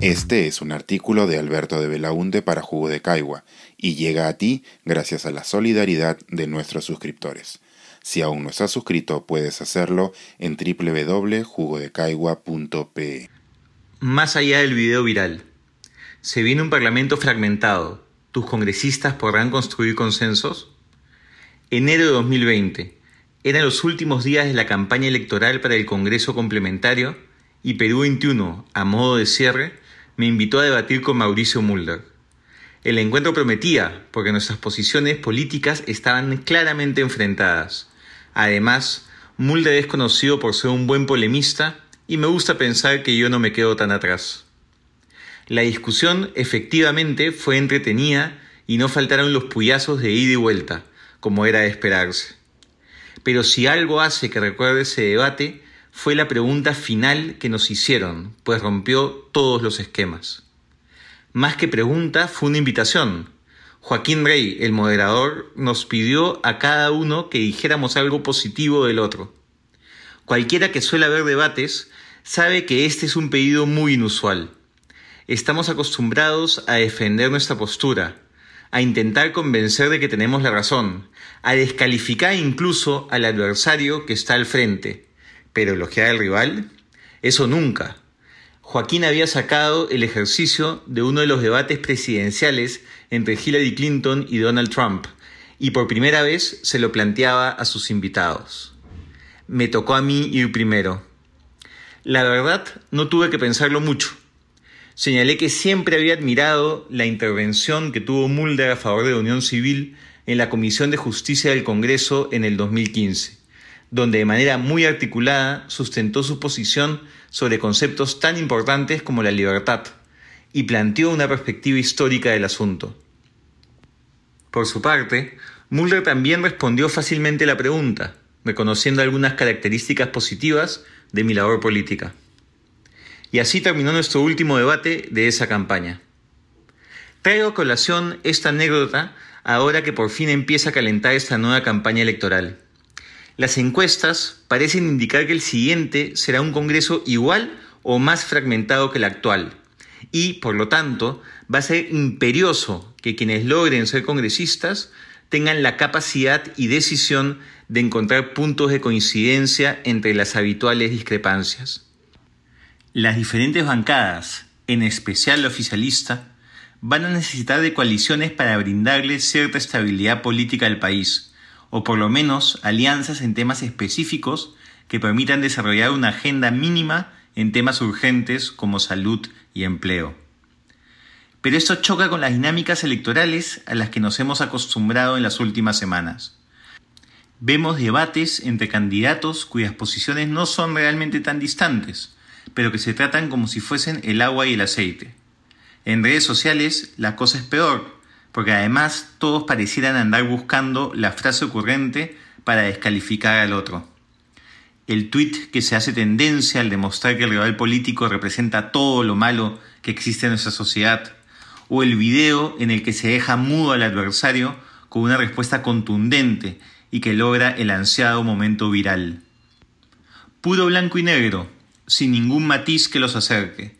Este es un artículo de Alberto de Belaunte para Jugo de Caigua y llega a ti gracias a la solidaridad de nuestros suscriptores. Si aún no estás suscrito, puedes hacerlo en www.jugodecaigua.pe. Más allá del video viral. Se viene un parlamento fragmentado. ¿Tus congresistas podrán construir consensos? Enero de 2020. Eran los últimos días de la campaña electoral para el Congreso Complementario y Perú 21, a modo de cierre, me invitó a debatir con Mauricio Mulder. El encuentro prometía, porque nuestras posiciones políticas estaban claramente enfrentadas. Además, Mulder es conocido por ser un buen polemista y me gusta pensar que yo no me quedo tan atrás. La discusión efectivamente fue entretenida y no faltaron los puyazos de ida y vuelta, como era de esperarse. Pero si algo hace que recuerde ese debate, fue la pregunta final que nos hicieron, pues rompió todos los esquemas. Más que pregunta, fue una invitación. Joaquín Rey, el moderador, nos pidió a cada uno que dijéramos algo positivo del otro. Cualquiera que suele ver debates sabe que este es un pedido muy inusual. Estamos acostumbrados a defender nuestra postura, a intentar convencer de que tenemos la razón, a descalificar incluso al adversario que está al frente. Pero elogiar al rival, eso nunca. Joaquín había sacado el ejercicio de uno de los debates presidenciales entre Hillary Clinton y Donald Trump, y por primera vez se lo planteaba a sus invitados. Me tocó a mí ir primero. La verdad, no tuve que pensarlo mucho. Señalé que siempre había admirado la intervención que tuvo Mulder a favor de la Unión Civil en la Comisión de Justicia del Congreso en el 2015, donde de manera muy articulada sustentó su posición sobre conceptos tan importantes como la libertad y planteó una perspectiva histórica del asunto. Por su parte, Mulder también respondió fácilmente la pregunta, reconociendo algunas características positivas de mi labor política. Y así terminó nuestro último debate de esa campaña. Traigo a colación esta anécdota ahora que por fin empieza a calentar esta nueva campaña electoral. Las encuestas parecen indicar que el siguiente será un Congreso igual o más fragmentado que el actual, y, por lo tanto, va a ser imperioso que quienes logren ser congresistas tengan la capacidad y decisión de encontrar puntos de coincidencia entre las habituales discrepancias. Las diferentes bancadas, en especial la oficialista, van a necesitar de coaliciones para brindarle cierta estabilidad política al país, o por lo menos alianzas en temas específicos que permitan desarrollar una agenda mínima en temas urgentes como salud y empleo. Pero esto choca con las dinámicas electorales a las que nos hemos acostumbrado en las últimas semanas. Vemos debates entre candidatos cuyas posiciones no son realmente tan distantes, pero que se tratan como si fuesen el agua y el aceite. En redes sociales la cosa es peor, porque además todos parecieran andar buscando la frase ocurrente para descalificar al otro. El tuit que se hace tendencia al demostrar que el rival político representa todo lo malo que existe en nuestra sociedad, o el video en el que se deja mudo al adversario con una respuesta contundente y que logra el ansiado momento viral. Puro blanco y negro, sin ningún matiz que los acerque.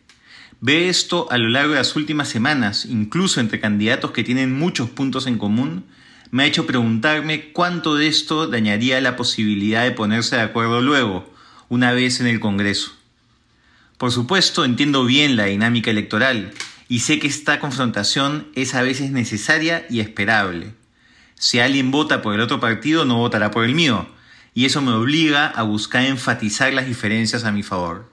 Ve esto a lo largo de las últimas semanas, incluso entre candidatos que tienen muchos puntos en común, me ha hecho preguntarme cuánto de esto dañaría la posibilidad de ponerse de acuerdo luego, una vez en el Congreso. Por supuesto, entiendo bien la dinámica electoral y sé que esta confrontación es a veces necesaria y esperable. Si alguien vota por el otro partido, no votará por el mío, y eso me obliga a buscar enfatizar las diferencias a mi favor.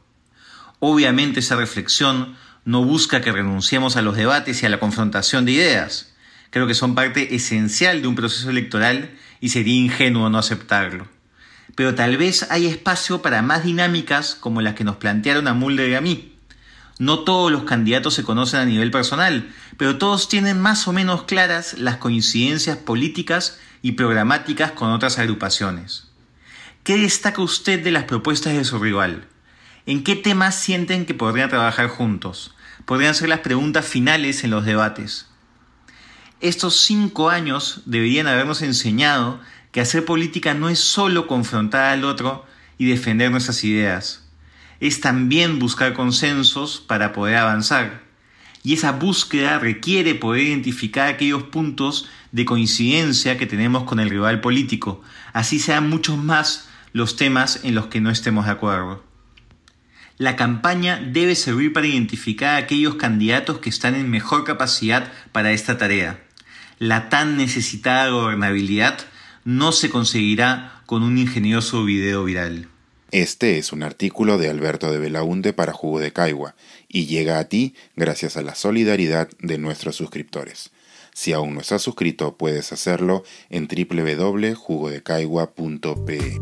Obviamente esa reflexión no busca que renunciemos a los debates y a la confrontación de ideas. Creo que son parte esencial de un proceso electoral y sería ingenuo no aceptarlo. Pero tal vez hay espacio para más dinámicas como las que nos plantearon a Mulder y a mí. No todos los candidatos se conocen a nivel personal, pero todos tienen más o menos claras las coincidencias políticas y programáticas con otras agrupaciones. ¿Qué destaca usted de las propuestas de su rival? ¿En qué temas sienten que podrían trabajar juntos? Podrían ser las preguntas finales en los debates. Estos cinco años deberían habernos enseñado que hacer política no es solo confrontar al otro y defender nuestras ideas. es también buscar consensos para poder avanzar. Y esa búsqueda requiere poder identificar aquellos puntos de coincidencia que tenemos con el rival político, así sean muchos más los temas en los que no estemos de acuerdo. La campaña debe servir para identificar a aquellos candidatos que están en mejor capacidad para esta tarea. La tan necesitada gobernabilidad no se conseguirá con un ingenioso video viral. Este es un artículo de Alberto de Belaunde para Jugo de Caigua y llega a ti gracias a la solidaridad de nuestros suscriptores. Si aún no estás suscrito, puedes hacerlo en www.jugodecaigua.pe.